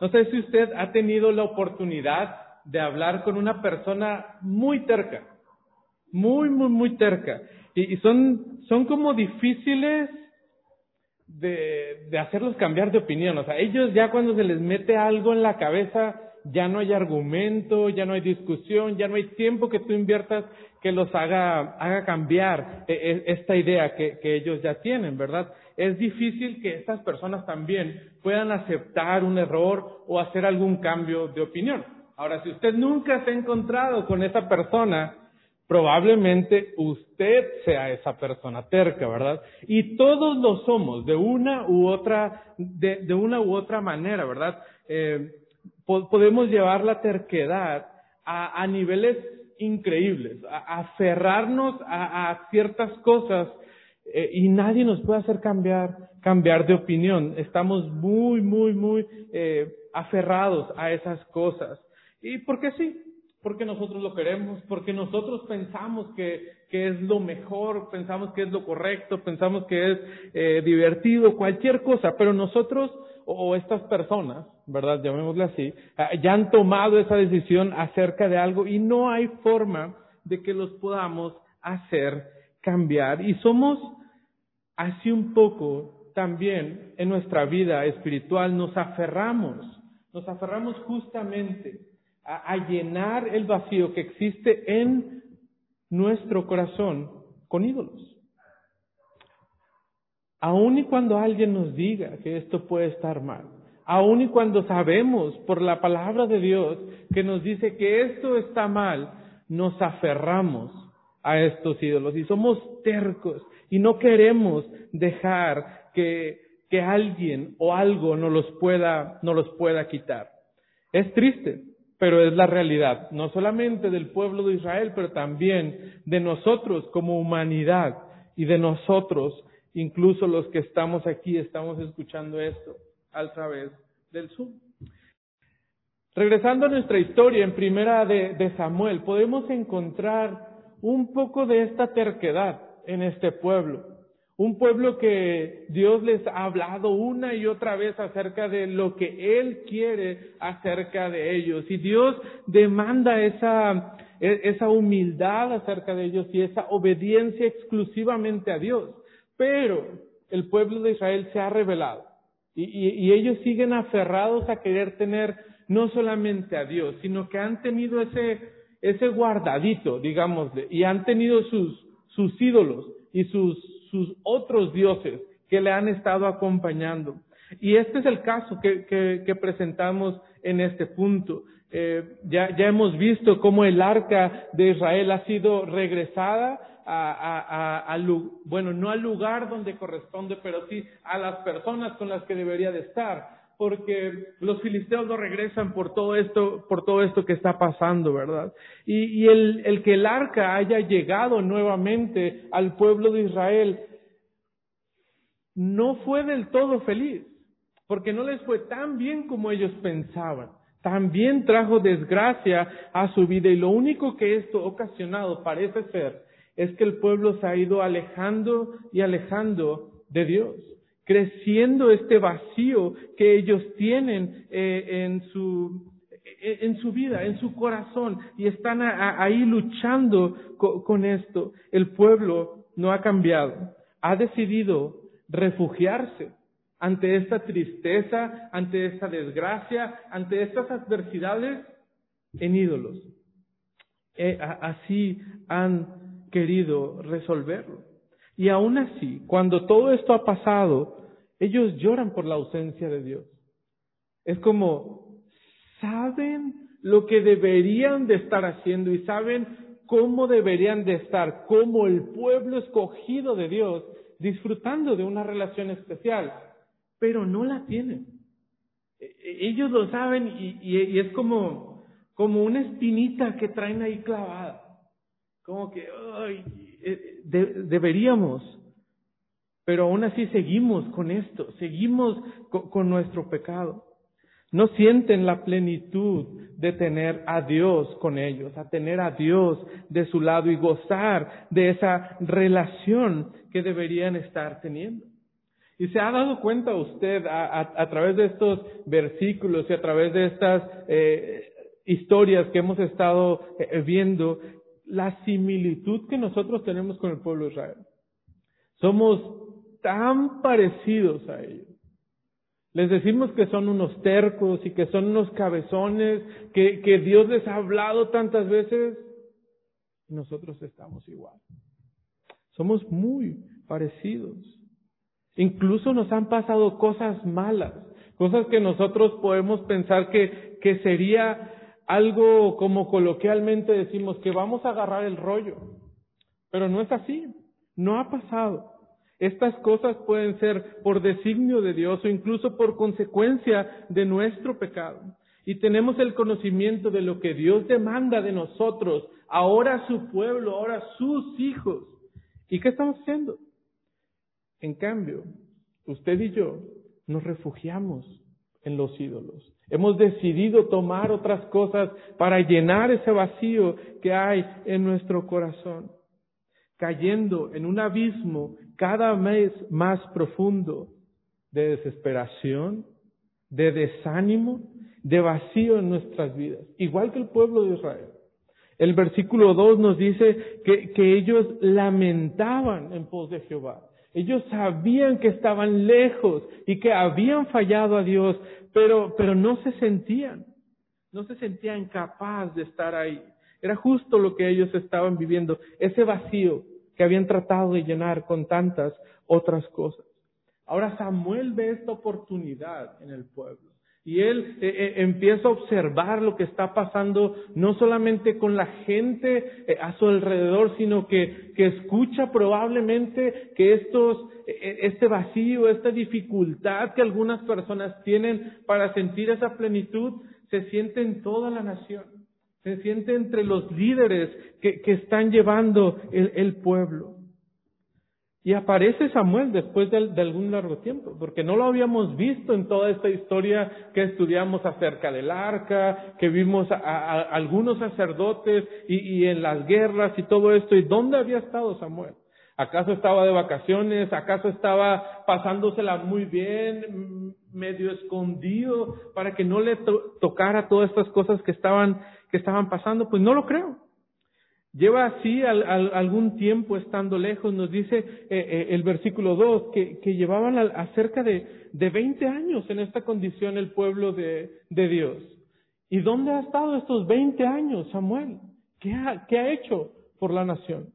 No sé si usted ha tenido la oportunidad de hablar con una persona muy terca, muy, muy, muy terca. Y, son, son como difíciles de, de hacerlos cambiar de opinión. O sea, ellos ya cuando se les mete algo en la cabeza, ya no hay argumento, ya no hay discusión, ya no hay tiempo que tú inviertas que los haga, haga cambiar e, e, esta idea que, ellos ya tienen, ¿verdad? Es difícil que estas personas también puedan aceptar un error o hacer algún cambio de opinión. Ahora, si usted nunca se ha encontrado con esa persona, probablemente usted sea esa persona terca, ¿verdad? Y todos lo somos, de una u otra, de, de una u otra manera, ¿verdad? Eh, podemos llevar la terquedad a, niveles increíbles, a, aferrarnos a, a, ciertas cosas eh, y nadie nos puede hacer cambiar, cambiar de opinión. Estamos muy, muy, muy eh, aferrados a esas cosas. ¿Y por qué sí? Porque nosotros lo queremos, porque nosotros pensamos que, que es lo mejor, pensamos que es lo correcto, pensamos que es eh, divertido, cualquier cosa, pero nosotros o estas personas, ¿verdad? Llamémosle así, ah, ya han tomado esa decisión acerca de algo y no hay forma de que los podamos hacer cambiar. Y somos así un poco también en nuestra vida espiritual, nos aferramos, nos aferramos justamente a, llenar el vacío que existe en nuestro corazón con ídolos. Aun y cuando alguien nos diga que esto puede estar mal, aun y cuando sabemos por la palabra de Dios que nos dice que esto está mal, nos aferramos a estos ídolos y somos tercos y no queremos dejar que, que alguien o algo nos los pueda, nos los pueda quitar. Es triste, pero es la realidad, no solamente del pueblo de Israel, pero también de nosotros como humanidad y de nosotros Incluso los que estamos aquí estamos escuchando esto a través del Zoom. Regresando a nuestra historia en primera de, Samuel, podemos encontrar un poco de esta terquedad en este pueblo. Un pueblo que Dios les ha hablado una y otra vez acerca de lo que Él quiere acerca de ellos. Y Dios demanda esa, e, esa humildad acerca de ellos y esa obediencia exclusivamente a Dios. Pero el pueblo de Israel se ha revelado y, ellos siguen aferrados a querer tener no solamente a Dios, sino que han tenido ese, ese guardadito, digámosle, y han tenido sus, sus ídolos y sus, sus otros dioses que le han estado acompañando. Y este es el caso que, que, presentamos en este punto. Eh, ya, ya hemos visto cómo el arca de Israel ha sido regresada a, a, a, bueno, no al lugar donde corresponde, pero sí a las personas con las que debería de estar, porque los filisteos no regresan por todo esto, por todo esto que está pasando, ¿verdad? Y, el, el que el arca haya llegado nuevamente al pueblo de Israel no fue del todo feliz, porque no les fue tan bien como ellos pensaban también trajo desgracia a su vida y lo único que esto ocasionado parece ser es que el pueblo se ha ido alejando y alejando de Dios, creciendo este vacío que ellos tienen eh, en su eh, en su vida, en su corazón, y están ahí luchando con esto. El pueblo no ha cambiado, ha decidido refugiarse ante esta tristeza, ante esta desgracia, ante estas adversidades en ídolos. Eh, así han querido resolverlo. Y aún así, cuando todo esto ha pasado, ellos lloran por la ausencia de Dios. Es como, saben lo que deberían de estar haciendo y saben cómo deberían de estar como el pueblo escogido de Dios, disfrutando de una relación especial, pero no la tienen. E, e, ellos lo saben y, es como, como una espinita que traen ahí clavada como que ay, eh, deberíamos, pero aún así seguimos con esto, seguimos con, nuestro pecado. No sienten la plenitud de tener a Dios con ellos, a tener a Dios de su lado y gozar de esa relación que deberían estar teniendo. Y se ha dado cuenta usted a, través de estos versículos y a través de estas eh, historias que hemos estado eh, viendo, la similitud que nosotros tenemos con el pueblo de Israel. Somos tan parecidos a ellos. Les decimos que son unos tercos y que son unos cabezones, que, que Dios les ha hablado tantas veces. Nosotros estamos igual. Somos muy parecidos. Incluso nos han pasado cosas malas, cosas que nosotros podemos pensar que, que sería algo como coloquialmente decimos, que vamos a agarrar el rollo. Pero no es así, no ha pasado. Estas cosas pueden ser por designio de Dios o incluso por consecuencia de nuestro pecado. Y tenemos el conocimiento de lo que Dios demanda de nosotros, ahora su pueblo, ahora sus hijos. ¿Y qué estamos haciendo? En cambio, usted y yo nos refugiamos en los ídolos. Hemos decidido tomar otras cosas para llenar ese vacío que hay en nuestro corazón, cayendo en un abismo cada vez más profundo de desesperación, de desánimo, de vacío en nuestras vidas, igual que el pueblo de Israel. El versículo 2 nos dice que, que ellos lamentaban en pos de Jehová. Ellos sabían que estaban lejos y que habían fallado a Dios, pero, pero no se sentían, no se sentían capaz de estar ahí. Era justo lo que ellos estaban viviendo, ese vacío que habían tratado de llenar con tantas otras cosas. Ahora Samuel ve esta oportunidad en el pueblo. Y él eh, eh, empieza a observar lo que está pasando no solamente con la gente eh, a su alrededor, sino que, que escucha probablemente que estos, este vacío, esta dificultad que algunas personas tienen para sentir esa plenitud, se siente en toda la nación. Se siente entre los líderes que, que están llevando el, el pueblo. Y aparece Samuel después de, algún largo tiempo, porque no lo habíamos visto en toda esta historia que estudiamos acerca del arca, que vimos a, algunos sacerdotes y, y, en las guerras y todo esto. ¿Y dónde había estado Samuel? ¿Acaso estaba de vacaciones? ¿Acaso estaba pasándosela muy bien, medio escondido, para que no le tocara todas estas cosas que estaban, que estaban pasando? Pues no lo creo. Lleva así algún tiempo estando lejos, nos dice eh, eh, el versículo 2, que, llevaban a, cerca de, de 20 años en esta condición el pueblo de, de, Dios. ¿Y dónde ha estado estos 20 años Samuel? ¿Qué ha, ¿Qué ha hecho por la nación?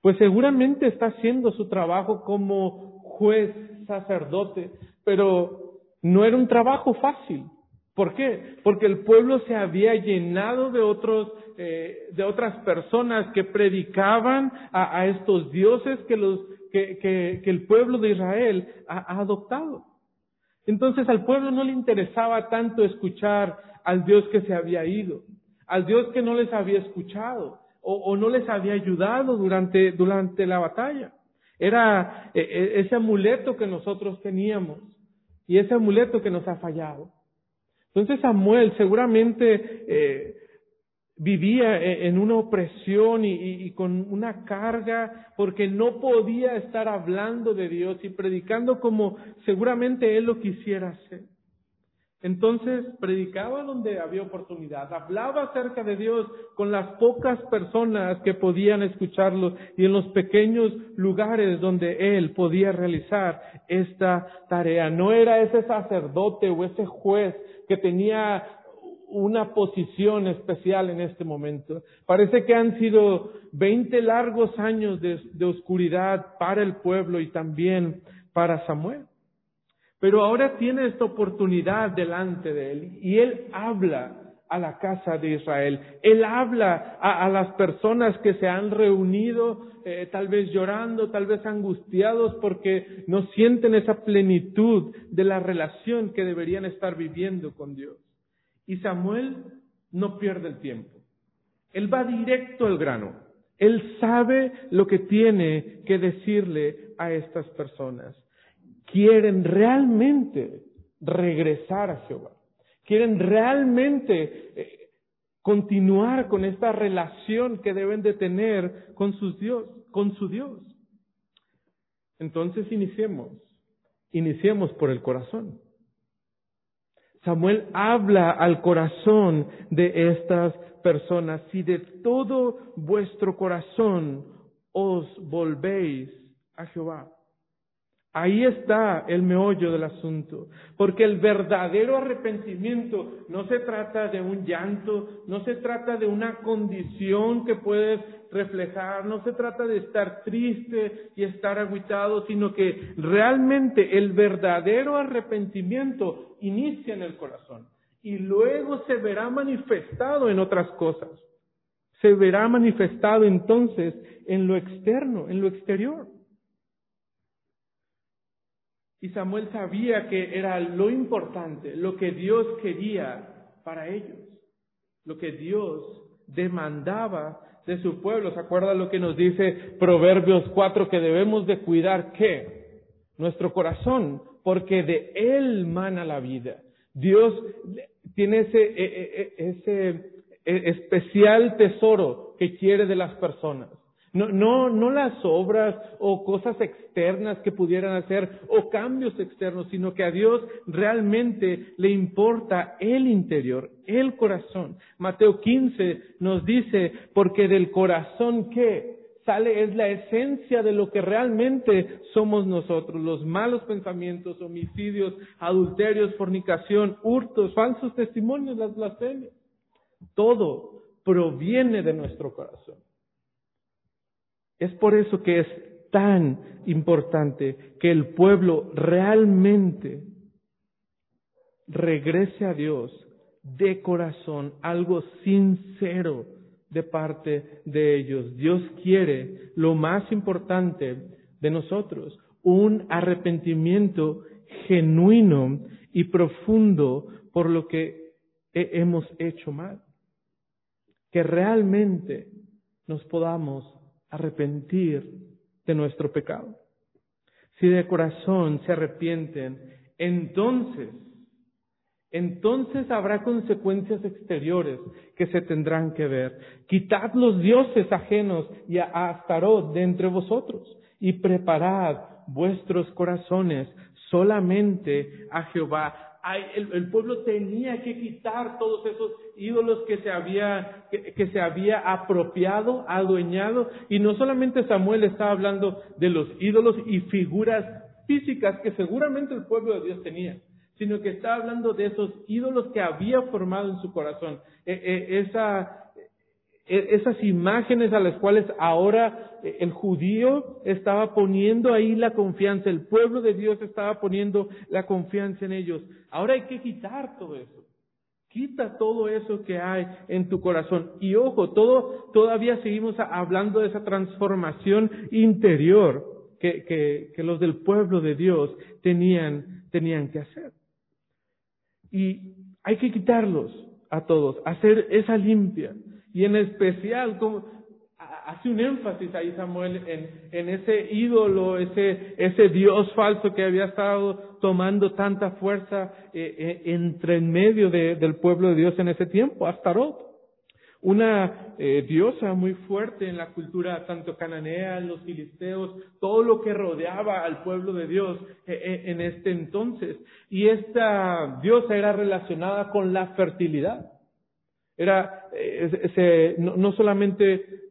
Pues seguramente está haciendo su trabajo como juez, sacerdote, pero no era un trabajo fácil. ¿Por qué? Porque el pueblo se había llenado de otros eh, de otras personas que predicaban a, estos dioses que, los, que, que, el pueblo de Israel ha, adoptado. Entonces al pueblo no le interesaba tanto escuchar al Dios que se había ido, al Dios que no les había escuchado o, o no les había ayudado durante, durante la batalla. Era eh, eh, ese amuleto que nosotros teníamos y ese amuleto que nos ha fallado. Entonces Samuel seguramente eh, vivía e, en una opresión y, con una carga porque no podía estar hablando de Dios y predicando como seguramente él lo quisiera hacer. Entonces predicaba donde había oportunidad, hablaba acerca de Dios con las pocas personas que podían escucharlo y en los pequeños lugares donde él podía realizar esta tarea. No era ese sacerdote o ese juez que tenía una posición especial en este momento. Parece que han sido 20 largos años de, oscuridad para el pueblo y también para Samuel. Pero ahora tiene esta oportunidad delante de él y él habla a la casa de Israel. Él habla a, las personas que se han reunido, eh, tal vez llorando, tal vez angustiados porque no sienten esa plenitud de la relación que deberían estar viviendo con Dios. Y Samuel no pierde el tiempo. Él va directo al grano. Él sabe lo que tiene que decirle a estas personas. Quieren realmente regresar a Jehová. Quieren realmente eh, continuar con esta relación que deben de tener con sus Dios, con su Dios. Entonces iniciemos iniciemos por el corazón. Samuel habla al corazón de estas personas. Si de todo vuestro corazón os volvéis a Jehová. Ahí está el meollo del asunto, porque el verdadero arrepentimiento no se trata de un llanto, no se trata de una condición que puedes reflejar, no se trata de estar triste y estar aguitado, sino que realmente el verdadero arrepentimiento inicia en el corazón y luego se verá manifestado en otras cosas. Se verá manifestado entonces en lo externo, en lo exterior. Y Samuel sabía que era lo importante, lo que Dios quería para ellos, lo que Dios demandaba de su pueblo. ¿Se acuerda lo que nos dice Proverbios 4? Que debemos de cuidar qué? Nuestro corazón, porque de él mana la vida. Dios tiene ese, e, e, e, ese especial tesoro que quiere de las personas. No, no, no las obras o cosas externas que pudieran hacer o cambios externos, sino que a Dios realmente le importa el interior, el corazón. Mateo 15 nos dice, porque del corazón que sale es la esencia de lo que realmente somos nosotros, los malos pensamientos, homicidios, adulterios, fornicación, hurtos, falsos testimonios, las blasfemias. Todo proviene de nuestro corazón. Es por eso que es tan importante que el pueblo realmente regrese a Dios de corazón, algo sincero de parte de ellos. Dios quiere lo más importante de nosotros, un arrepentimiento genuino y profundo por lo que hemos hecho mal. Que realmente nos podamos arrepentir de nuestro pecado. Si de corazón se arrepienten, entonces, entonces habrá consecuencias exteriores que se tendrán que ver. Quitad los dioses ajenos y a Astarot de entre vosotros y preparad vuestros corazones solamente a Jehová el, pueblo tenía que quitar todos esos ídolos que se había, que, se había apropiado, adueñado, y no solamente Samuel estaba hablando de los ídolos y figuras físicas que seguramente el pueblo de Dios tenía, sino que estaba hablando de esos ídolos que había formado en su corazón, e, e, esa, e, esas imágenes a las cuales ahora el judío estaba poniendo ahí la confianza, el pueblo de Dios estaba poniendo la confianza en ellos. Ahora hay que quitar todo eso. Quita todo eso que hay en tu corazón. Y ojo, todavía seguimos hablando de esa transformación interior que los del pueblo de Dios tenían, tenían que hacer. Y hay que quitarlos a todos, hacer esa limpia. Y en especial, como hace un énfasis ahí Samuel en, ese ídolo, ese, ese Dios falso que había estado tomando tanta fuerza eh, eh, entre en medio del pueblo de Dios en ese tiempo, Astarot. Una eh, diosa muy fuerte en la cultura tanto cananea, los filisteos, todo lo que rodeaba al pueblo de Dios en este entonces. Y esta diosa era relacionada con la fertilidad. Era, no, solamente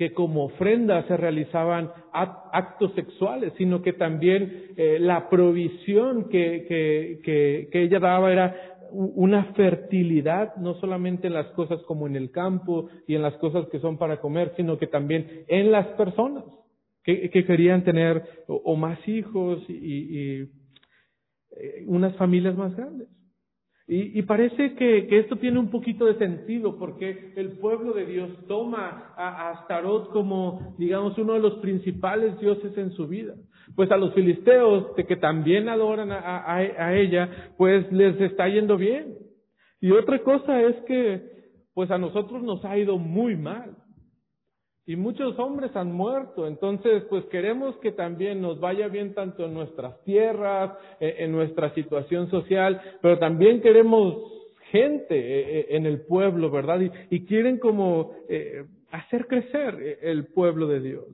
que como ofrenda se realizaban actos sexuales, sino que también eh, la provisión que, que, que, ella daba era una fertilidad, no solamente en las cosas como en el campo y en las cosas que son para comer, sino que también en las personas que, querían tener o, más hijos y, eh, unas familias más grandes. Y, parece que, esto tiene un poquito de sentido porque el pueblo de Dios toma a, Astarot como, digamos, uno de los principales dioses en su vida. Pues a los filisteos, de que también adoran a ella, pues les está yendo bien. Y otra cosa es que, pues a nosotros nos ha ido muy mal. Y muchos hombres han muerto, entonces pues queremos que también nos vaya bien tanto en nuestras tierras, e, en nuestra situación social, pero también queremos gente e, e, en el pueblo, ¿verdad? Y, quieren como eh, hacer crecer el pueblo de Dios.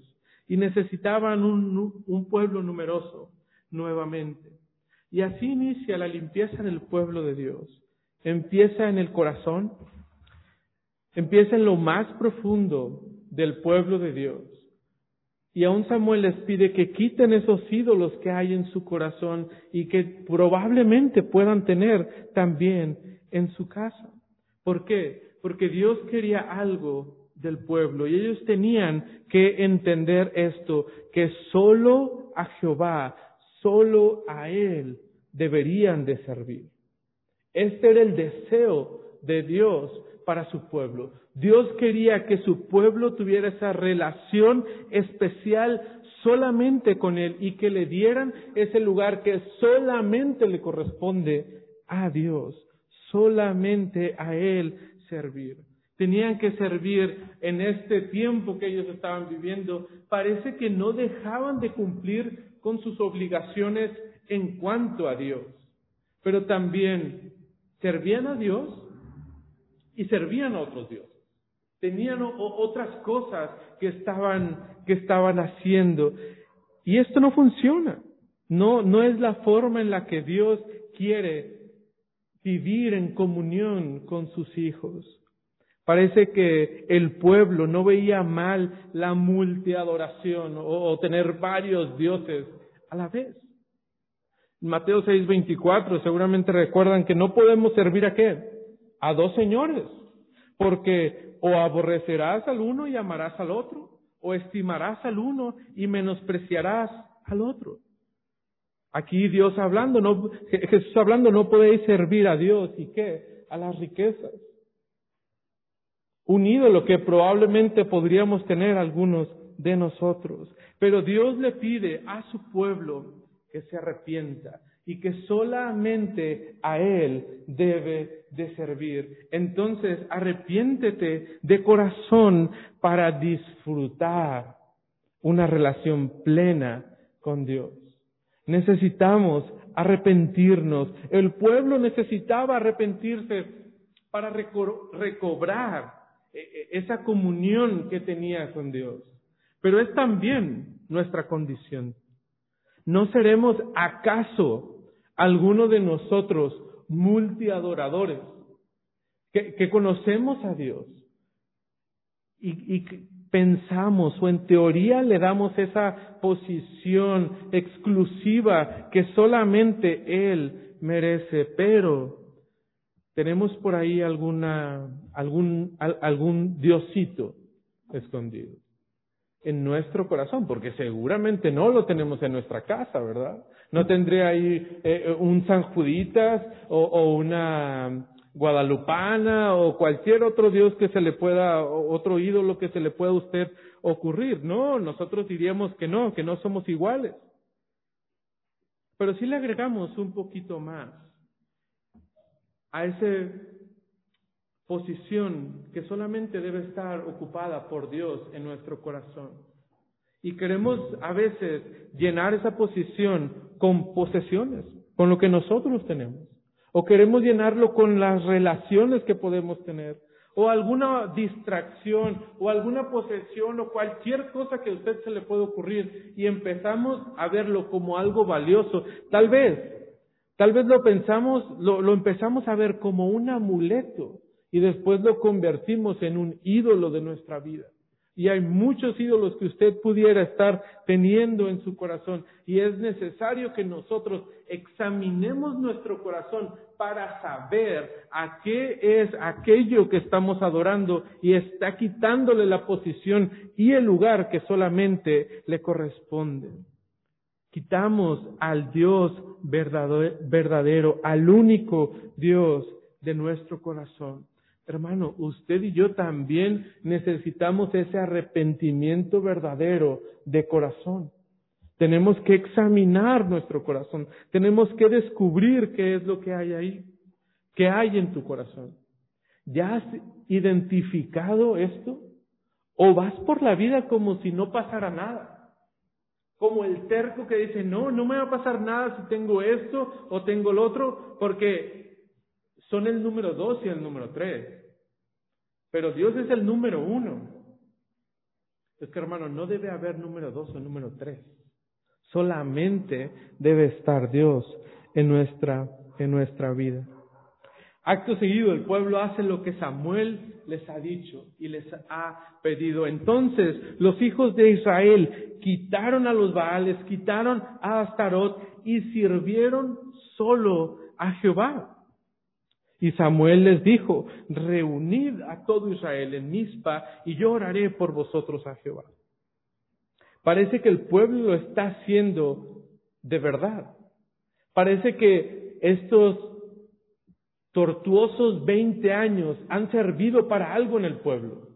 Y necesitaban un, un pueblo numeroso. nuevamente. Y así inicia la limpieza en el pueblo de Dios. Empieza en el corazón, empieza en lo más profundo del pueblo de Dios. Y aún Samuel les pide que quiten esos ídolos que hay en su corazón y que probablemente puedan tener también en su casa. ¿Por qué? Porque Dios quería algo del pueblo y ellos tenían que entender esto, que solo a Jehová, solo a Él deberían de servir. Este era el deseo de Dios para su pueblo. Dios quería que su pueblo tuviera esa relación especial solamente con Él y que le dieran ese lugar que solamente le corresponde a Dios, solamente a Él servir. Tenían que servir en este tiempo que ellos estaban viviendo. Parece que no dejaban de cumplir con sus obligaciones en cuanto a Dios, pero también servían a Dios y servían a otros dioses. Tenían otras cosas que estaban, que estaban haciendo. Y esto no funciona. No, no es la forma en la que Dios quiere vivir en comunión con sus hijos. Parece que el pueblo no veía mal la multiadoración o, o tener varios dioses a la vez. Mateo 6:24 seguramente recuerdan que no podemos servir a qué? A dos señores, porque o aborrecerás al uno y amarás al otro, o estimarás al uno y menospreciarás al otro. Aquí Dios hablando, no, Jesús hablando, no podéis servir a Dios y qué? A las riquezas. Un ídolo que probablemente podríamos tener algunos de nosotros. Pero Dios le pide a su pueblo que se arrepienta y que solamente a Él debe de servir. Entonces, arrepiéntete de corazón para disfrutar una relación plena con Dios. Necesitamos arrepentirnos. El pueblo necesitaba arrepentirse para recobrar eh, eh, esa comunión que tenía con Dios. Pero es también nuestra condición. ¿No seremos acaso alguno de nosotros multiadoradores que, que conocemos a Dios y, y pensamos o en teoría le damos esa posición exclusiva que solamente Él merece, pero tenemos por ahí alguna, algún, algún diosito escondido en nuestro corazón, porque seguramente no lo tenemos en nuestra casa, ¿verdad? No tendría ahí eh, un San Juditas o, o, una guadalupana o cualquier otro dios que se le pueda, otro ídolo que se le pueda a usted ocurrir. No, nosotros diríamos que no, que no somos iguales. Pero si le agregamos un poquito más a esa posición que solamente debe estar ocupada por Dios en nuestro corazón. Y queremos a veces llenar esa posición con posesiones, con lo que nosotros tenemos. O queremos llenarlo con las relaciones que podemos tener. O alguna distracción, o alguna posesión, o cualquier cosa que a usted se le pueda ocurrir. Y empezamos a verlo como algo valioso. Tal vez Tal vez lo pensamos, lo, empezamos a ver como un amuleto y después lo convertimos en un ídolo de nuestra vida. Y hay muchos ídolos que usted pudiera estar teniendo en su corazón. Y es necesario que nosotros examinemos nuestro corazón para saber a qué es aquello que estamos adorando y está quitándole la posición y el lugar que solamente le corresponde. Quitamos al Dios verdadero, al único Dios de nuestro corazón. Hermano, usted y yo también necesitamos ese arrepentimiento verdadero de corazón. Tenemos que examinar nuestro corazón. Tenemos que descubrir qué es lo que hay ahí. ¿Qué hay en tu corazón? ¿Ya has identificado esto? ¿O vas por la vida como si no pasara nada? Como el terco que dice, no, no me va a pasar nada si tengo esto o tengo el otro, porque son el número dos y el número tres. Pero Dios es el número uno. Es que hermano, no debe haber número dos o número tres. Solamente debe estar Dios en nuestra, en nuestra vida. Acto seguido, el pueblo hace lo que Samuel les ha dicho y les ha pedido. Entonces, los hijos de Israel quitaron a los Baales, quitaron a Astarot y sirvieron solo a Jehová. Y Samuel les dijo, reunid a todo Israel en Mizpa y yo oraré por vosotros a Jehová. Parece que el pueblo lo está haciendo de verdad. Parece que estos tortuosos 20 años han servido para algo en el pueblo.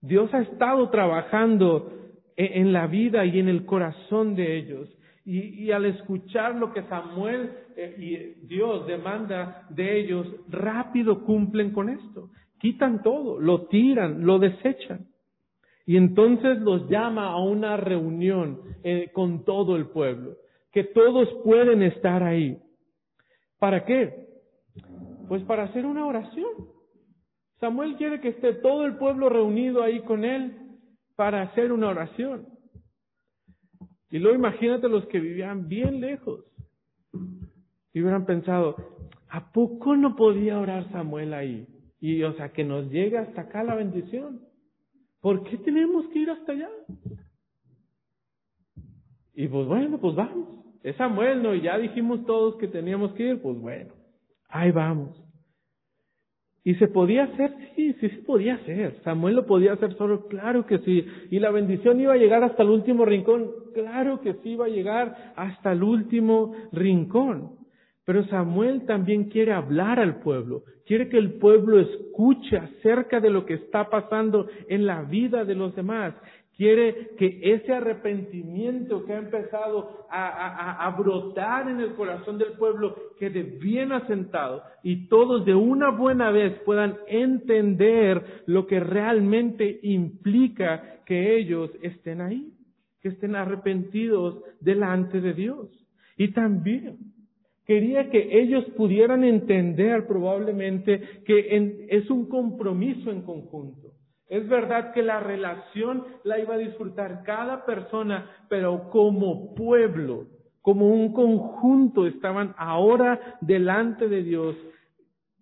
Dios ha estado trabajando e-, en la vida y en el corazón de ellos. Y, al escuchar lo que Samuel eh, y Dios demanda de ellos, rápido cumplen con esto. Quitan todo, lo tiran, lo desechan. Y entonces los llama a una reunión eh, con todo el pueblo, que todos pueden estar ahí. ¿Para qué? Pues para hacer una oración. Samuel quiere que esté todo el pueblo reunido ahí con él para hacer una oración. Y luego imagínate los que vivían bien lejos. Y hubieran pensado, ¿a poco no podía orar Samuel ahí? Y o sea, que nos llegue hasta acá la bendición. ¿Por qué tenemos que ir hasta allá? Y pues bueno, pues vamos. Es Samuel, ¿no? Y ya dijimos todos que teníamos que ir, pues bueno. Ahí vamos. ¿Y se podía hacer? Sí, sí se podía hacer. Samuel lo podía hacer solo, claro que sí. ¿Y la bendición iba a llegar hasta el último rincón? Claro que sí iba a llegar hasta el último rincón. Pero Samuel también quiere hablar al pueblo, quiere que el pueblo escuche acerca de lo que está pasando en la vida de los demás, Quiere que ese arrepentimiento que ha empezado a, brotar en el corazón del pueblo quede bien asentado y todos de una buena vez puedan entender lo que realmente implica que ellos estén ahí, que estén arrepentidos delante de Dios. Y también quería que ellos pudieran entender probablemente que es un compromiso en conjunto es verdad que la relación la iba a disfrutar cada persona, pero como pueblo, como un conjunto, estaban ahora delante de Dios,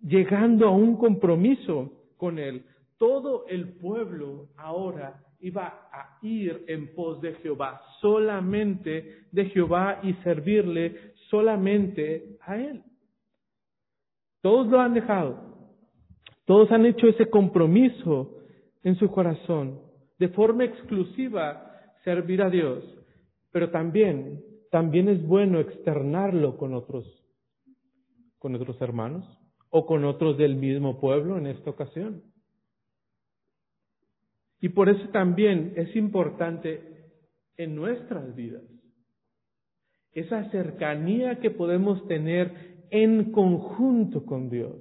llegando a un compromiso con Él. Todo el pueblo ahora iba a ir en pos de Jehová, solamente de Jehová y servirle solamente a Él. Todos lo han dejado. Todos han hecho ese compromiso en su corazón, de forma exclusiva, servir a Dios. Pero también, también es bueno externarlo con otros, con otros hermanos o con otros del mismo pueblo en esta ocasión. Y por eso también es importante en nuestras vidas esa cercanía que podemos tener en conjunto con Dios.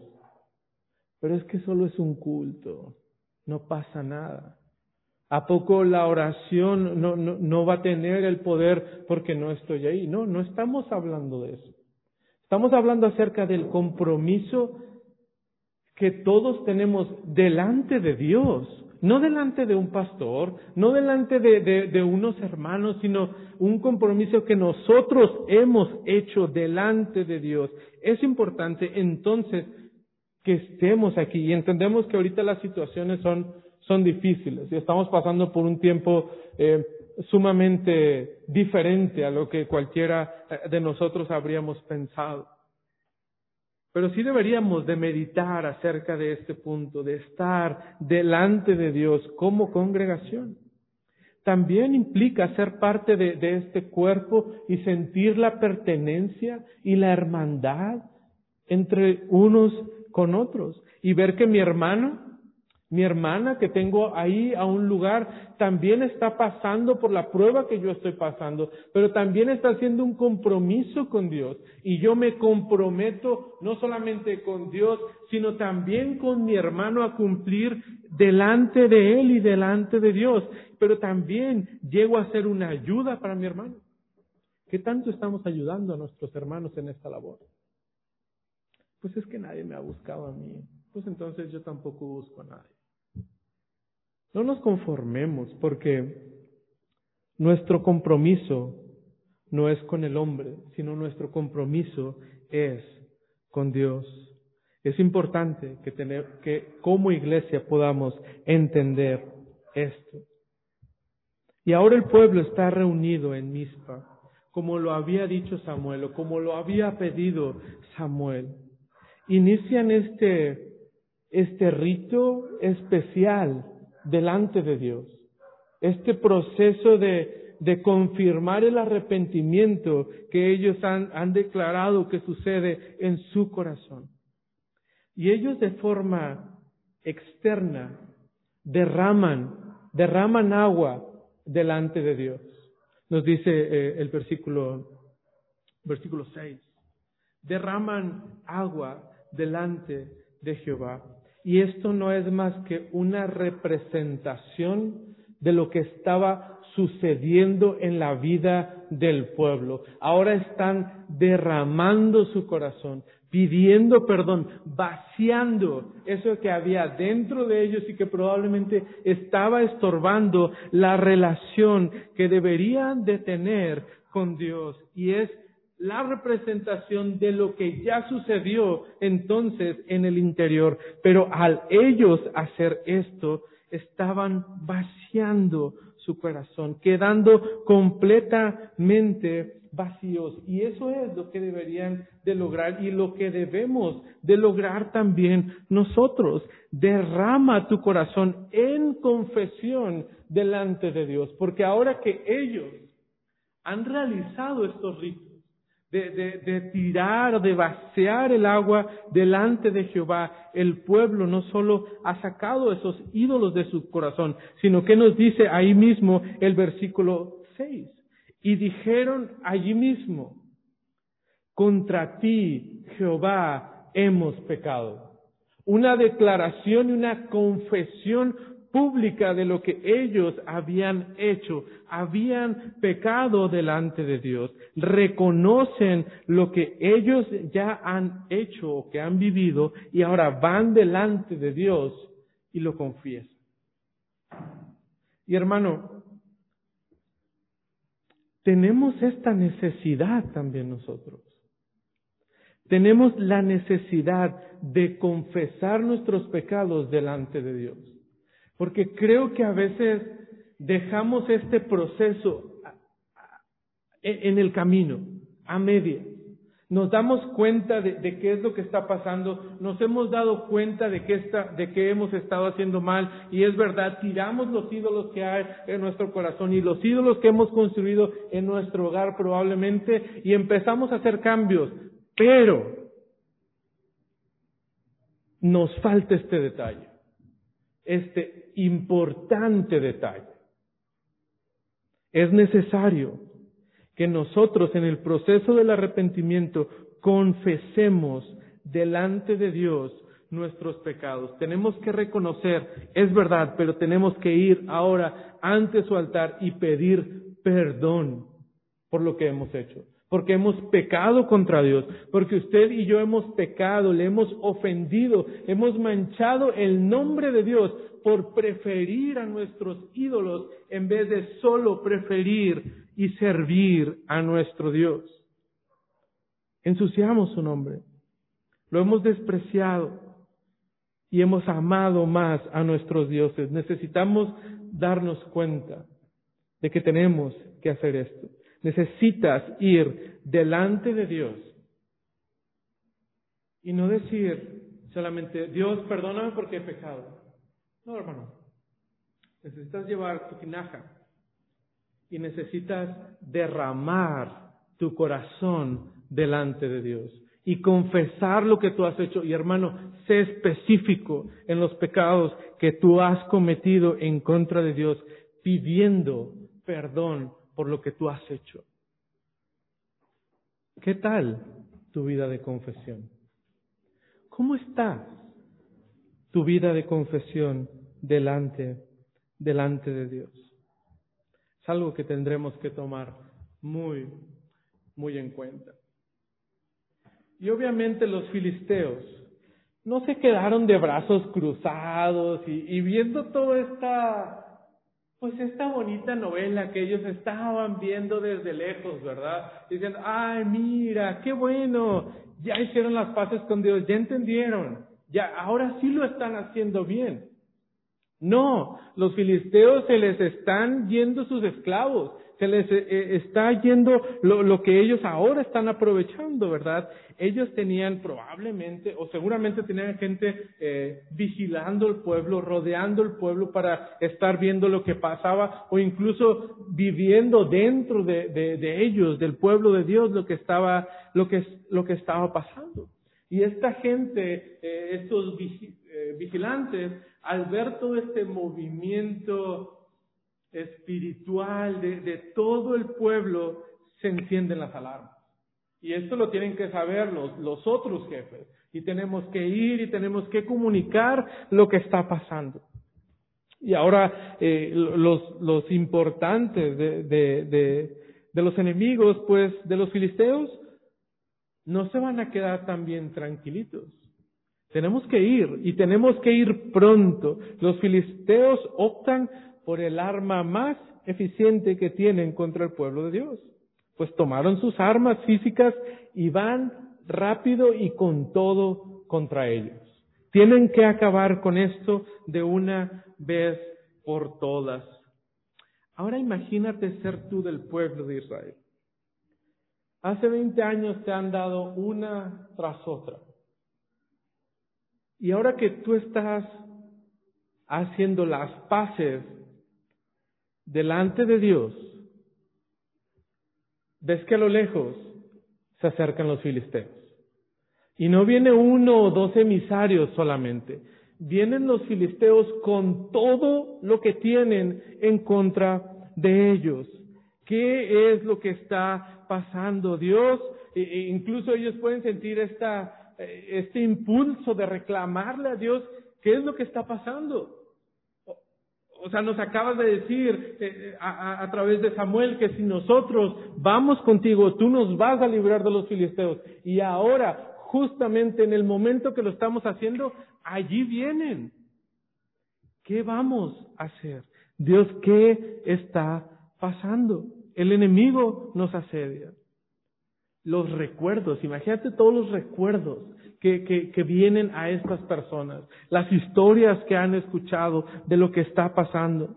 Pero es que solo es un culto no pasa nada. ¿A poco la oración no, no, va a tener el poder porque no estoy ahí? No, no estamos hablando de eso. Estamos hablando acerca del compromiso que todos tenemos delante de Dios, no delante de un pastor, no delante de, de, unos hermanos, sino un compromiso que nosotros hemos hecho delante de Dios. Es importante entonces que estemos aquí y entendemos que ahorita las situaciones son, son difíciles y estamos pasando por un tiempo eh, sumamente diferente a lo que cualquiera eh, de nosotros habríamos pensado. Pero sí deberíamos de meditar acerca de este punto, de estar delante de Dios como congregación. También implica ser parte de, de este cuerpo y sentir la pertenencia y la hermandad entre unos con otros y ver que mi hermano, mi hermana que tengo ahí a un lugar, también está pasando por la prueba que yo estoy pasando, pero también está haciendo un compromiso con Dios. Y yo me comprometo no solamente con Dios, sino también con mi hermano a cumplir delante de Él y delante de Dios. Pero también llego a ser una ayuda para mi hermano. ¿Qué tanto estamos ayudando a nuestros hermanos en esta labor? Pues es que nadie me ha buscado a mí. Pues entonces yo tampoco busco a nadie. No nos conformemos porque nuestro compromiso no es con el hombre, sino nuestro compromiso es con Dios. Es importante que, tener, que como iglesia podamos entender esto. Y ahora el pueblo está reunido en Mispa, como lo había dicho Samuel o como lo había pedido Samuel. Inician este, este rito especial delante de Dios, este proceso de, de confirmar el arrepentimiento que ellos han, han declarado que sucede en su corazón. Y ellos de forma externa derraman, derraman agua delante de Dios. Nos dice eh, el versículo, versículo 6. Derraman agua delante de Jehová. Y esto no es más que una representación de lo que estaba sucediendo en la vida del pueblo. Ahora están derramando su corazón, pidiendo perdón, vaciando eso que había dentro de ellos y que probablemente estaba estorbando la relación que deberían de tener con Dios. Y es la representación de lo que ya sucedió entonces en el interior. Pero al ellos hacer esto, estaban vaciando su corazón, quedando completamente vacíos. Y eso es lo que deberían de lograr y lo que debemos de lograr también nosotros. Derrama tu corazón en confesión delante de Dios, porque ahora que ellos han realizado estos ritos, de, de, tirar, de vaciar el agua delante de Jehová, el pueblo no solo ha sacado esos ídolos de su corazón, sino que nos dice ahí mismo el versículo 6. Y dijeron allí mismo, contra ti, Jehová, hemos pecado. Una declaración y una confesión pública de lo que ellos habían hecho. Habían pecado delante de Dios. Reconocen lo que ellos ya han hecho o que han vivido y ahora van delante de Dios y lo confiesan. Y hermano, tenemos esta necesidad también nosotros. Tenemos la necesidad de confesar nuestros pecados delante de Dios. Porque creo que a veces dejamos este proceso en el camino, a media. Nos damos cuenta de, qué es lo que está pasando, nos hemos dado cuenta de que, de hemos estado haciendo mal y es verdad, tiramos los ídolos que hay en nuestro corazón y los ídolos que hemos construido en nuestro hogar probablemente y empezamos a hacer cambios, pero nos falta este detalle este importante detalle. Es necesario que nosotros en el proceso del arrepentimiento confesemos delante de Dios nuestros pecados. Tenemos que reconocer, es verdad, pero tenemos que ir ahora ante su altar y pedir perdón por lo que hemos hecho porque hemos pecado contra Dios, porque usted y yo hemos pecado, le hemos ofendido, hemos manchado el nombre de Dios por preferir a nuestros ídolos en vez de solo preferir y servir a nuestro Dios. Ensuciamos su nombre, lo hemos despreciado y hemos amado más a nuestros dioses. Necesitamos darnos cuenta de que tenemos que hacer esto. Necesitas ir delante de Dios y no decir solamente, Dios, perdóname porque he pecado. No, hermano. Necesitas llevar tu tinaja y necesitas derramar tu corazón delante de Dios y confesar lo que tú has hecho. Y hermano, sé específico en los pecados que tú has cometido en contra de Dios, pidiendo perdón por lo que tú has hecho. ¿Qué tal tu vida de confesión? ¿Cómo está tu vida de confesión delante, delante de Dios? Es algo que tendremos que tomar muy, muy en cuenta. Y obviamente los filisteos no se quedaron de brazos cruzados y, y viendo toda esta pues esta bonita novela que ellos estaban viendo desde lejos, ¿verdad? Diciendo, ay, mira, qué bueno, ya hicieron las paces con Dios, ya entendieron, ya, ahora sí lo están haciendo bien. No, los filisteos se les están yendo sus esclavos, se les eh, eh, está yendo lo, que ellos ahora están aprovechando, ¿verdad? Ellos tenían probablemente o seguramente tenían gente eh, vigilando el pueblo, rodeando el pueblo para estar viendo lo que pasaba o incluso viviendo dentro de, ellos, del pueblo de Dios, lo que estaba, lo que, lo que estaba pasando. Y esta gente, estos vigilantes, al ver todo este movimiento espiritual de, todo el pueblo, se encienden las alarmas. Y esto lo tienen que saber los, otros jefes. Y tenemos que ir y tenemos que comunicar lo que está pasando. Y ahora eh, los, importantes de, de, los enemigos, pues, de los filisteos, no se van a quedar también tranquilitos. Tenemos que ir y tenemos que ir pronto. Los filisteos optan por el arma más eficiente que tienen contra el pueblo de Dios. Pues tomaron sus armas físicas y van rápido y con todo contra ellos. Tienen que acabar con esto de una vez por todas. Ahora imagínate ser tú del pueblo de Israel. Hace 20 años te han dado una tras otra. Y ahora que tú estás haciendo las paces delante de Dios, ves que a lo lejos se acercan los filisteos. Y no viene uno o dos emisarios solamente, vienen los filisteos con todo lo que tienen en contra de ellos. ¿Qué es lo que está pasando? Dios, e, e incluso ellos pueden sentir esta, este impulso de reclamarle a Dios, ¿qué es lo que está pasando? O sea, nos acabas de decir eh, a, través de Samuel que si nosotros vamos contigo, tú nos vas a librar de los filisteos. Y ahora, justamente en el momento que lo estamos haciendo, allí vienen. ¿Qué vamos a hacer? Dios, ¿qué está pasando? El enemigo nos asedia. Los recuerdos, imagínate todos los recuerdos que, vienen a estas personas, las historias que han escuchado de lo que está pasando.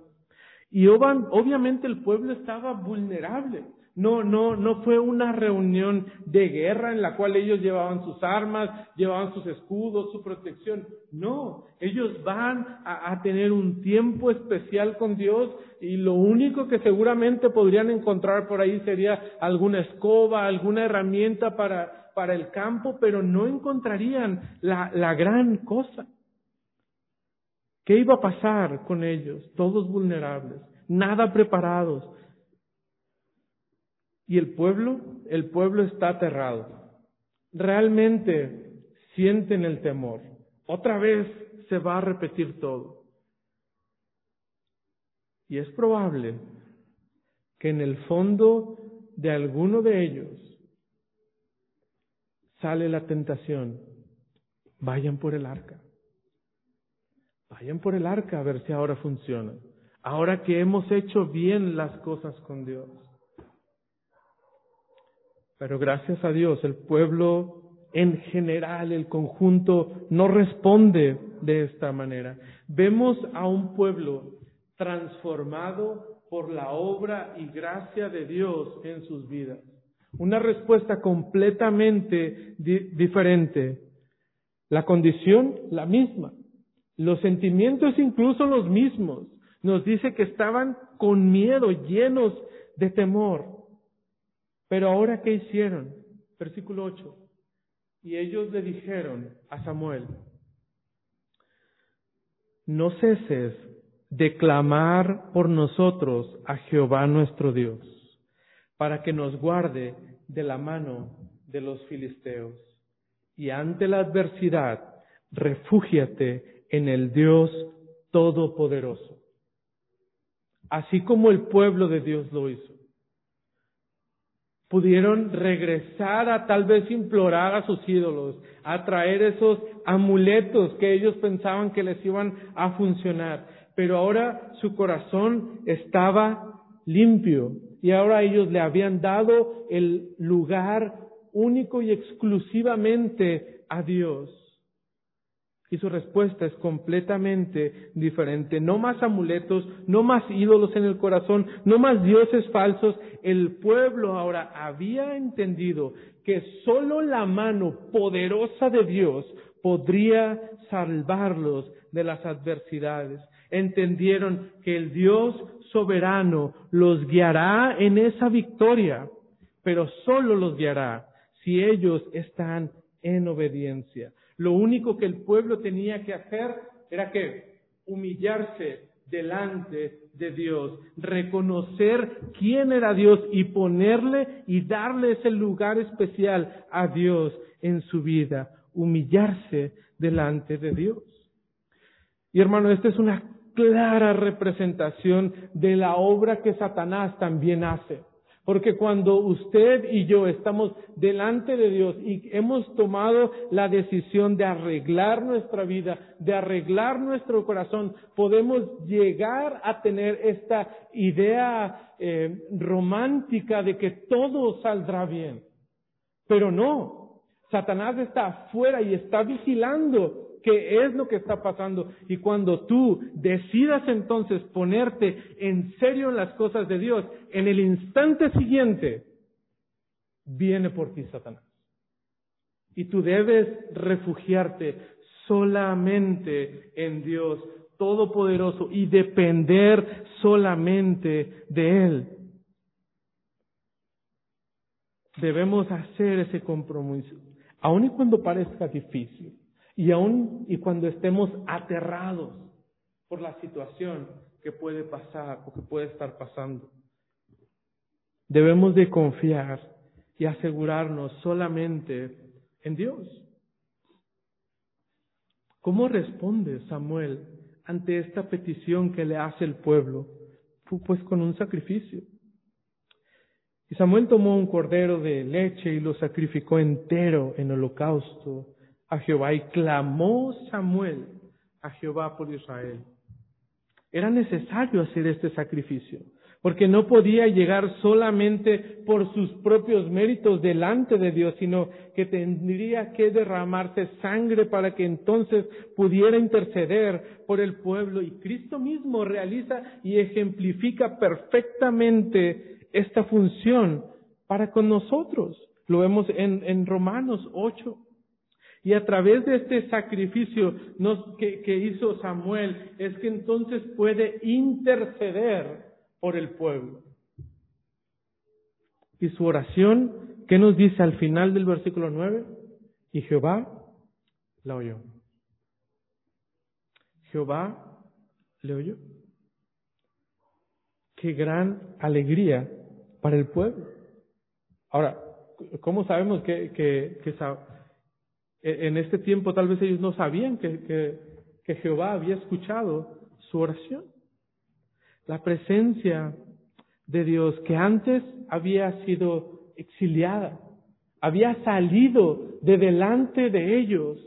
Y obviamente el pueblo estaba vulnerable. No, no, no fue una reunión de guerra en la cual ellos llevaban sus armas, llevaban sus escudos, su protección. No, ellos van a, tener un tiempo especial con Dios y lo único que seguramente podrían encontrar por ahí sería alguna escoba, alguna herramienta para, para el campo, pero no encontrarían la, la gran cosa. ¿Qué iba a pasar con ellos? Todos vulnerables, nada preparados. Y el pueblo, el pueblo está aterrado. Realmente sienten el temor. Otra vez se va a repetir todo. Y es probable que en el fondo de alguno de ellos sale la tentación, vayan por el arca. Vayan por el arca a ver si ahora funciona. Ahora que hemos hecho bien las cosas con Dios. Pero gracias a Dios, el pueblo en general, el conjunto, no responde de esta manera. Vemos a un pueblo transformado por la obra y gracia de Dios en sus vidas. Una respuesta completamente diferente. La condición, la misma. Los sentimientos incluso los mismos. Nos dice que estaban con miedo, llenos de temor. Pero ahora, ¿qué hicieron? Versículo 8. Y ellos le dijeron a Samuel, no ceses de clamar por nosotros a Jehová nuestro Dios para que nos guarde de la mano de los filisteos. Y ante la adversidad, refúgiate en el Dios Todopoderoso. Así como el pueblo de Dios lo hizo. Pudieron regresar a tal vez implorar a sus ídolos, a traer esos amuletos que ellos pensaban que les iban a funcionar. pero ahora su corazón estaba limpio y ahora ellos le habían dado el lugar único y exclusivamente a Dios. Y su respuesta es completamente diferente. No más amuletos, no más ídolos en el corazón, no más dioses falsos. El pueblo ahora había entendido que sólo la mano poderosa de Dios podría salvarlos de las adversidades. Entendieron que el Dios soberano los guiará en esa victoria, pero solo los guiará si ellos están en obediencia. Lo único que el pueblo tenía que hacer era que humillarse delante de Dios, reconocer quién era Dios y ponerle y darle ese lugar especial a Dios en su vida, humillarse delante de Dios. Y hermano, esta es una clara representación de la obra que Satanás también hace. Porque cuando usted y yo estamos delante de Dios y hemos tomado la decisión de arreglar nuestra vida, de arreglar nuestro corazón, podemos llegar a tener esta idea eh, romántica de que todo saldrá bien. Pero no, Satanás está afuera y está vigilando qué es lo que está pasando. Y cuando tú decidas entonces ponerte en serio en las cosas de Dios, en el instante siguiente, viene por ti Satanás. Y tú debes refugiarte solamente en Dios Todopoderoso y depender solamente de Él. Debemos hacer ese compromiso, aun y cuando parezca difícil. Y aún y cuando estemos aterrados por la situación que puede pasar o que puede estar pasando, debemos de confiar y asegurarnos solamente en Dios. ¿Cómo responde Samuel ante esta petición que le hace el pueblo? Pues con un sacrificio. Y Samuel tomó un cordero de leche y lo sacrificó entero en holocausto a Jehová y clamó Samuel a Jehová por Israel. Era necesario hacer este sacrificio, porque no podía llegar solamente por sus propios méritos delante de Dios, sino que tendría que derramarse sangre para que entonces pudiera interceder por el pueblo. Y Cristo mismo realiza y ejemplifica perfectamente esta función para con nosotros. Lo vemos en, Romanos 8. Y a través de este sacrificio que, hizo Samuel es que entonces puede interceder por el pueblo. Y su oración, ¿qué nos dice al final del versículo 9? Y Jehová la oyó. Jehová le oyó. Qué gran alegría para el pueblo. Ahora, ¿cómo sabemos que, que, que, en este tiempo tal vez ellos no sabían que, que, Jehová había escuchado su oración. La presencia de Dios que antes había sido exiliada, había salido de delante de ellos,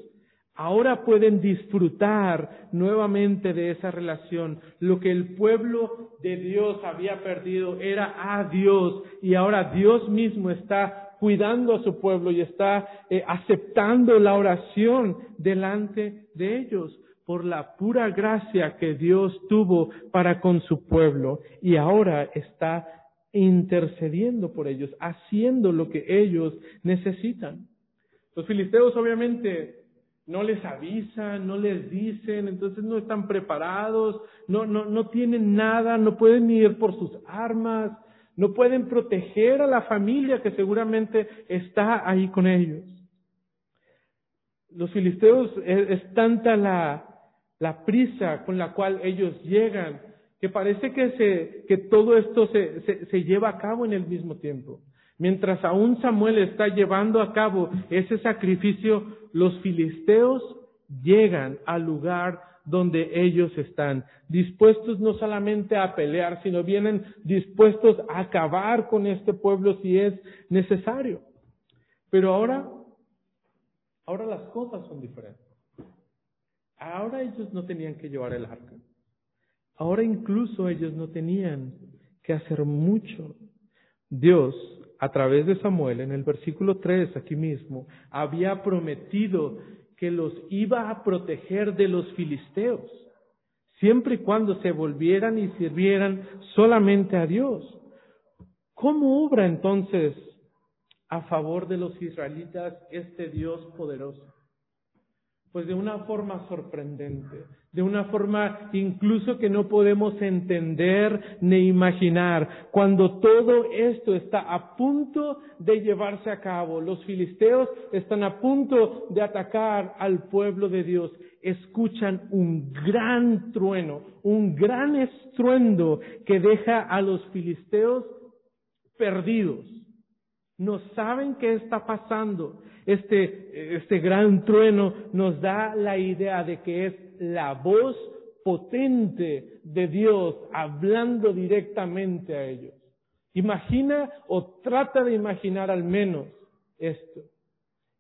ahora pueden disfrutar nuevamente de esa relación. Lo que el pueblo de Dios había perdido era a Dios y ahora Dios mismo está cuidando a su pueblo y está eh, aceptando la oración delante de ellos por la pura gracia que Dios tuvo para con su pueblo y ahora está intercediendo por ellos, haciendo lo que ellos necesitan. Los filisteos obviamente no les avisan, no les dicen, entonces no están preparados, no, no, no tienen nada, no pueden ir por sus armas, no pueden proteger a la familia que seguramente está ahí con ellos. Los filisteos es, tanta la, la, prisa con la cual ellos llegan que parece que, se, que todo esto se, se, se lleva a cabo en el mismo tiempo. Mientras aún Samuel está llevando a cabo ese sacrificio, los filisteos llegan al lugar donde ellos están, dispuestos no solamente a pelear, sino vienen dispuestos a acabar con este pueblo si es necesario. Pero ahora, ahora las cosas son diferentes. Ahora ellos no tenían que llevar el arca. Ahora incluso ellos no tenían que hacer mucho. Dios, a través de Samuel, en el versículo 3, aquí mismo, había prometido que los iba a proteger de los filisteos, siempre y cuando se volvieran y sirvieran solamente a Dios. ¿Cómo obra entonces a favor de los israelitas este Dios poderoso? Pues de una forma sorprendente, de una forma incluso que no podemos entender ni imaginar. Cuando todo esto está a punto de llevarse a cabo, los filisteos están a punto de atacar al pueblo de Dios, escuchan un gran trueno, un gran estruendo que deja a los filisteos perdidos. No saben qué está pasando este, este gran trueno nos da la idea de que es la voz potente de Dios hablando directamente a ellos. Imagina o trata de imaginar al menos esto.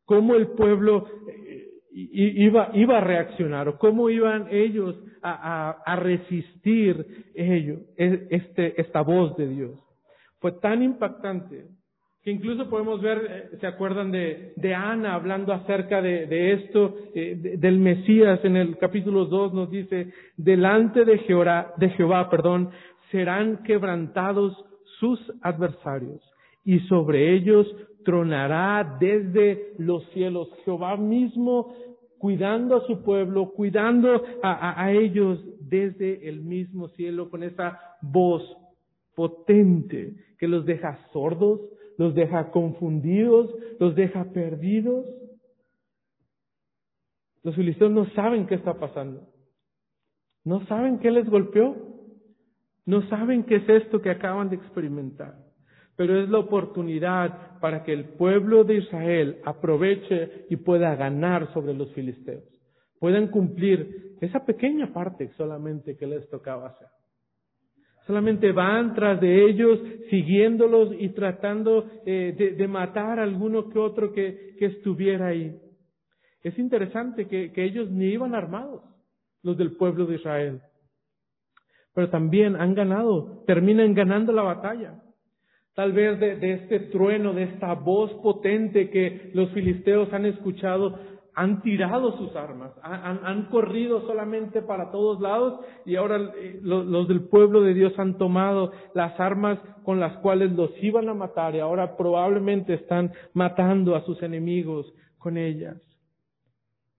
Cómo el pueblo eh, iba, iba a reaccionar o cómo iban ellos a, a, resistir ello, e, este, esta voz de Dios. Fue tan impactante que incluso podemos ver, eh, ¿se acuerdan de, Ana hablando acerca de, esto, eh, del Mesías en el capítulo 2 nos dice, delante de Jehová, de Jehová, perdón, serán quebrantados sus adversarios y sobre ellos tronará desde los cielos. Jehová mismo cuidando a su pueblo, cuidando a ellos desde el mismo cielo con esa voz potente que los deja sordos, los deja confundidos, los deja perdidos. Los filisteos no saben qué está pasando. No saben qué les golpeó. No saben qué es esto que acaban de experimentar. Pero es la oportunidad para que el pueblo de Israel aproveche y pueda ganar sobre los filisteos. Puedan cumplir esa pequeña parte solamente que les tocaba hacer. Solamente van tras de ellos, siguiéndolos y tratando eh, de, matar a alguno que otro que, estuviera ahí. Es interesante que, ellos ni iban armados, los del pueblo de Israel. Pero también han ganado, terminan ganando la batalla. Tal vez de, de, este trueno, de esta voz potente que los filisteos han escuchado, han tirado sus armas, han, corrido solamente para todos lados y ahora eh, los, del pueblo de Dios han tomado las armas con las cuales los iban a matar y ahora probablemente están matando a sus enemigos con ellas.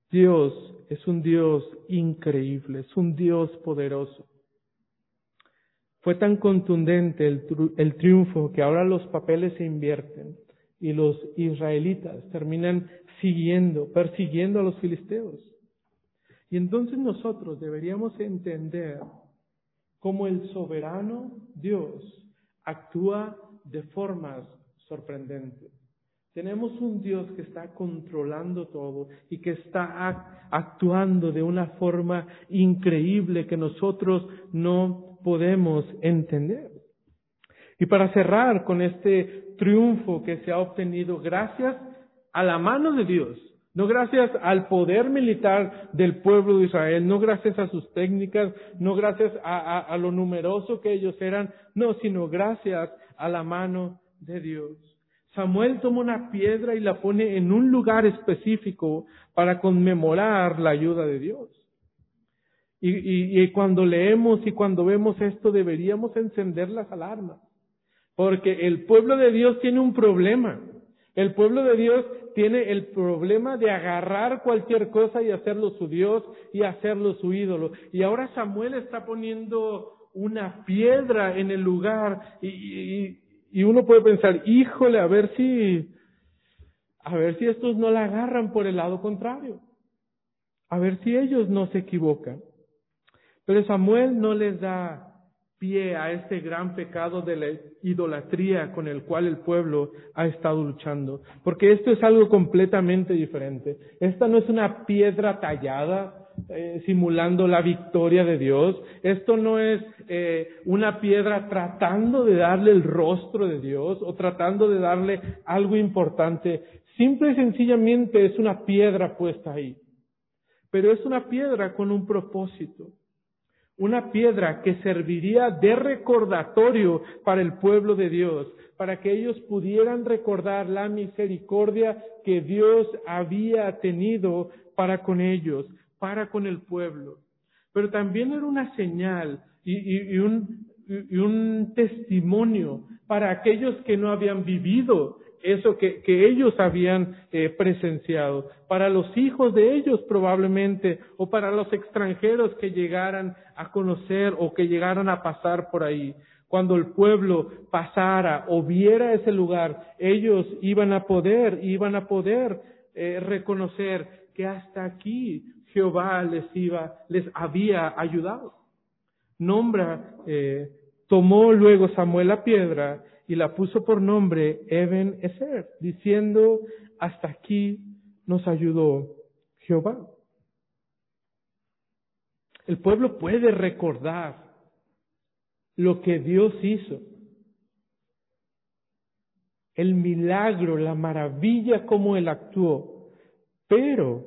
Dios es un Dios increíble, es un Dios poderoso. Fue tan contundente el triunfo que ahora los papeles se invierten y los israelitas terminan siguiendo, persiguiendo a los filisteos. Y entonces nosotros deberíamos entender cómo el soberano Dios actúa de formas sorprendentes. Tenemos un Dios que está controlando todo y que está actuando de una forma increíble que nosotros no podemos entender. Y para cerrar con este triunfo que se ha obtenido gracias a la mano de Dios, no gracias al poder militar del pueblo de Israel, no gracias a sus técnicas, no gracias a, lo numeroso que ellos eran, no, sino gracias a la mano de Dios. Samuel toma una piedra y la pone en un lugar específico para conmemorar la ayuda de Dios. Y, y, cuando leemos y cuando vemos esto deberíamos encender las alarmas, porque el pueblo de Dios tiene un problema. El pueblo de Dios tiene el problema de agarrar cualquier cosa y hacerlo su Dios y hacerlo su ídolo. Y ahora Samuel está poniendo una piedra en el lugar y, uno puede pensar, híjole, a ver si, a ver si estos no la agarran por el lado contrario. A ver si ellos no se equivocan. Pero Samuel no les da pie a este gran pecado de la idolatría con el cual el pueblo ha estado luchando. Porque esto es algo completamente diferente. Esta no es una piedra tallada eh, simulando la victoria de Dios. Esto no es eh, una piedra tratando de darle el rostro de Dios o tratando de darle algo importante. Simple y sencillamente es una piedra puesta ahí. Pero es una piedra con un propósito una piedra que serviría de recordatorio para el pueblo de Dios, para que ellos pudieran recordar la misericordia que Dios había tenido para con ellos, para con el pueblo. Pero también era una señal y, un, testimonio para aquellos que no habían vivido eso que, ellos habían eh, presenciado, para los hijos de ellos probablemente, o para los extranjeros que llegaran a conocer o que llegaran a pasar por ahí. Cuando el pueblo pasara o viera ese lugar, ellos iban a poder, iban a poder eh, reconocer que hasta aquí Jehová les iba, les había ayudado. Nombra, eh, tomó luego Samuel la piedra y la puso por nombre Eben Eser, diciendo, hasta aquí nos ayudó Jehová. El pueblo puede recordar lo que Dios hizo, el milagro, la maravilla como Él actuó, pero,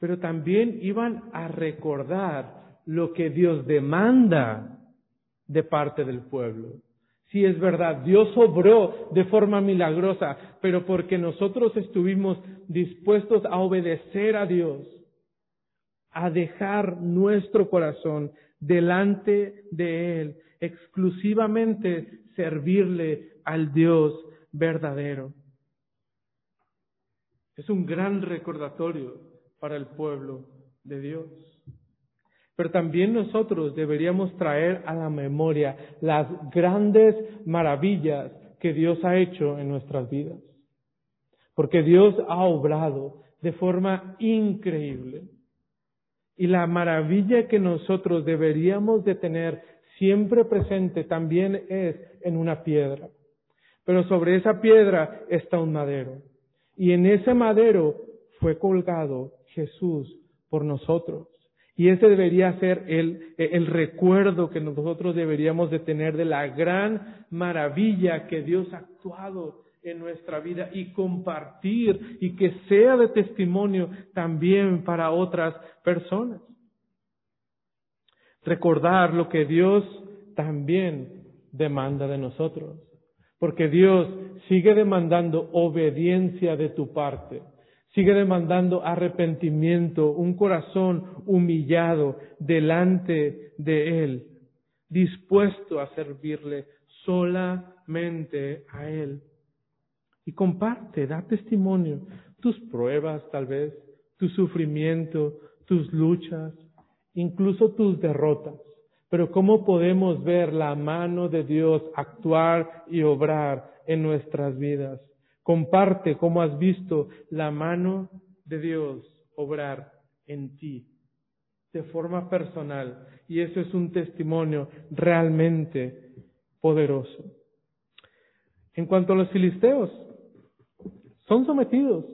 pero también iban a recordar lo que Dios demanda de parte del pueblo. Sí es verdad, Dios obró de forma milagrosa, pero porque nosotros estuvimos dispuestos a obedecer a Dios, a dejar nuestro corazón delante de Él, exclusivamente servirle al Dios verdadero. Es un gran recordatorio para el pueblo de Dios. Pero también nosotros deberíamos traer a la memoria las grandes maravillas que Dios ha hecho en nuestras vidas. Porque Dios ha obrado de forma increíble. Y la maravilla que nosotros deberíamos de tener siempre presente también es en una piedra. Pero sobre esa piedra está un madero. Y en ese madero fue colgado Jesús por nosotros. Y ese debería ser el, el, recuerdo que nosotros deberíamos de tener de la gran maravilla que Dios ha actuado en nuestra vida y compartir y que sea de testimonio también para otras personas. Recordar lo que Dios también demanda de nosotros, porque Dios sigue demandando obediencia de tu parte. Sigue demandando arrepentimiento, un corazón humillado delante de Él, dispuesto a servirle solamente a Él. Y comparte, da testimonio, tus pruebas tal vez, tu sufrimiento, tus luchas, incluso tus derrotas. Pero ¿cómo podemos ver la mano de Dios actuar y obrar en nuestras vidas? Comparte cómo has visto la mano de Dios obrar en ti de forma personal. Y eso es un testimonio realmente poderoso. En cuanto a los filisteos, son sometidos.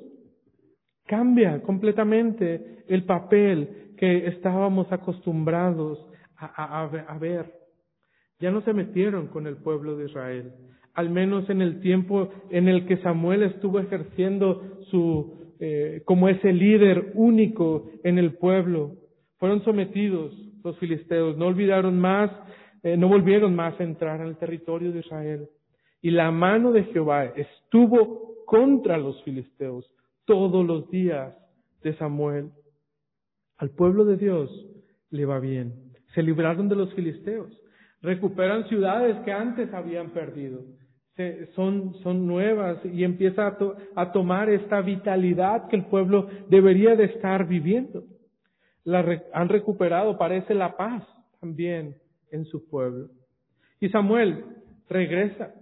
Cambia completamente el papel que estábamos acostumbrados a, a ver. Ya no se metieron con el pueblo de Israel al menos en el tiempo en el que Samuel estuvo ejerciendo su, eh, como ese líder único en el pueblo. Fueron sometidos los filisteos, no olvidaron más, eh, no volvieron más a entrar al territorio de Israel. Y la mano de Jehová estuvo contra los filisteos todos los días de Samuel. Al pueblo de Dios le va bien. Se libraron de los filisteos. Recuperan ciudades que antes habían perdido son, son nuevas y empieza a, tomar esta vitalidad que el pueblo debería de estar viviendo. Han recuperado, parece la paz también en su pueblo. Y Samuel regresa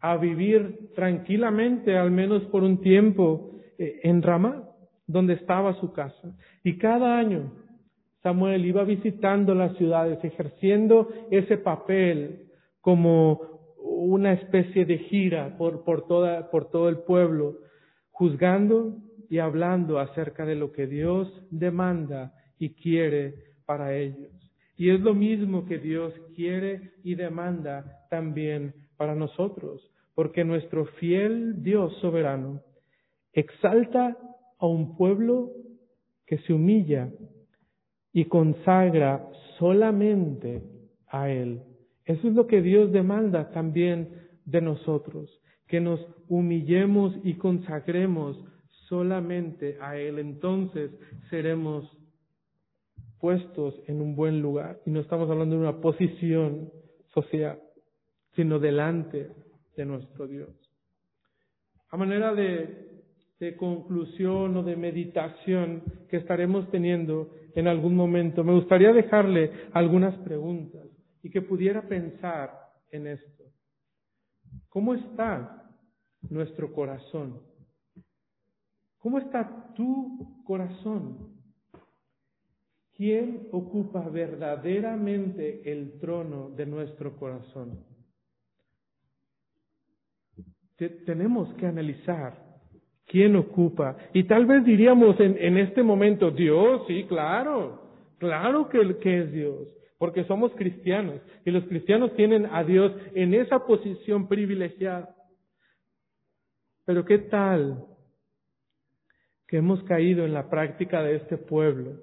a vivir tranquilamente, al menos por un tiempo, eh, en Ramá, donde estaba su casa. Y cada año Samuel iba visitando las ciudades, ejerciendo ese papel como una especie de gira por, por, toda, por todo el pueblo, juzgando y hablando acerca de lo que Dios demanda y quiere para ellos. Y es lo mismo que Dios quiere y demanda también para nosotros, porque nuestro fiel Dios soberano exalta a un pueblo que se humilla y consagra solamente a Él. Eso es lo que Dios demanda también de nosotros, que nos humillemos y consagremos solamente a Él. Entonces seremos puestos en un buen lugar. Y no estamos hablando de una posición social, sino delante de nuestro Dios. A manera de, conclusión o de meditación que estaremos teniendo en algún momento, me gustaría dejarle algunas preguntas y que pudiera pensar en esto. ¿Cómo está nuestro corazón? ¿Cómo está tu corazón? ¿Quién ocupa verdaderamente el trono de nuestro corazón? tenemos que analizar quién ocupa. Y tal vez diríamos en, en este momento, Dios, sí, claro, claro que, que es Dios, porque somos cristianos y los cristianos tienen a Dios en esa posición privilegiada. Pero ¿qué tal que hemos caído en la práctica de este pueblo?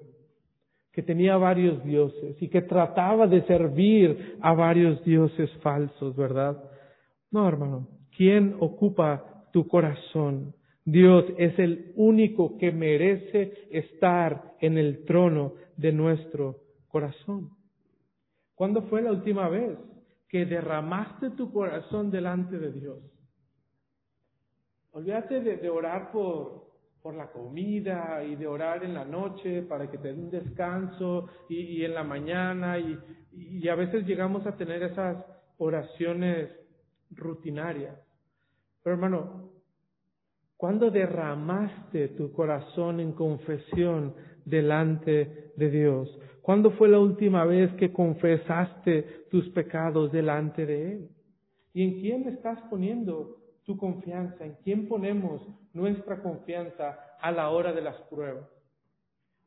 que tenía varios dioses y que trataba de servir a varios dioses falsos, ¿verdad? No, hermano, ¿quién ocupa tu corazón? Dios es el único que merece estar en el trono de nuestro corazón. ¿Cuándo fue la última vez que derramaste tu corazón delante de Dios? Olvídate de, orar por, por la comida y de orar en la noche para que te dé un descanso y, en la mañana y, y, a veces llegamos a tener esas oraciones rutinarias. Pero hermano, ¿cuándo derramaste tu corazón en confesión delante de Dios? ¿Cuándo fue la última vez que confesaste tus pecados delante de Él? ¿Y en quién estás poniendo tu confianza? ¿En quién ponemos nuestra confianza a la hora de las pruebas?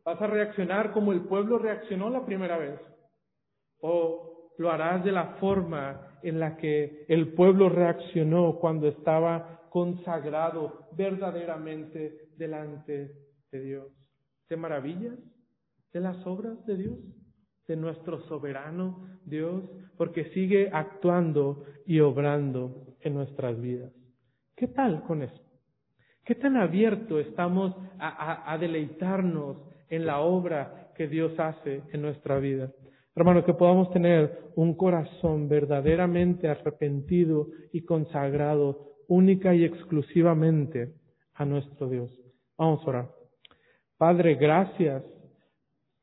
¿Vas a reaccionar como el pueblo reaccionó la primera vez? ¿O lo harás de la forma en la que el pueblo reaccionó cuando estaba consagrado verdaderamente delante de Dios? ¿Te maravillas de las obras de Dios? de nuestro soberano Dios, porque sigue actuando y obrando en nuestras vidas. ¿Qué tal con eso? ¿Qué tan abierto estamos a, deleitarnos en la obra que Dios hace en nuestra vida? Hermano, que podamos tener un corazón verdaderamente arrepentido y consagrado única y exclusivamente a nuestro Dios. Vamos a orar. Padre, gracias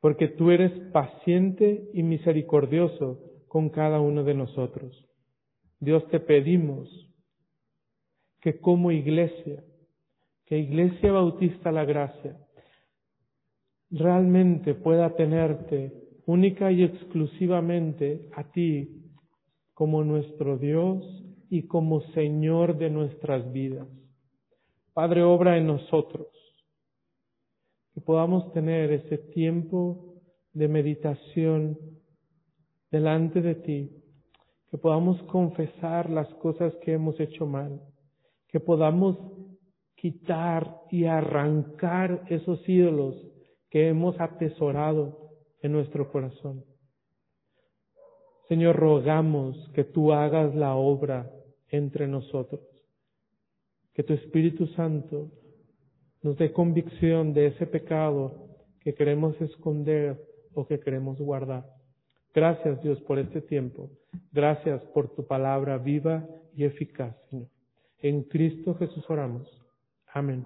porque tú eres paciente y misericordioso con cada uno de nosotros. Dios te pedimos que como iglesia, que Iglesia Bautista La Gracia, realmente pueda tenerte única y exclusivamente a ti como nuestro Dios y como Señor de nuestras vidas. Padre, obra en nosotros, que podamos tener ese tiempo de meditación delante de ti, que podamos confesar las cosas que hemos hecho mal, que podamos quitar y arrancar esos ídolos que hemos atesorado en nuestro corazón. Señor, rogamos que tú hagas la obra entre nosotros, que tu Espíritu Santo nos dé convicción de ese pecado que queremos esconder o que queremos guardar. Gracias Dios por este tiempo. Gracias por tu palabra viva y eficaz, Señor. En Cristo Jesús oramos. Amén.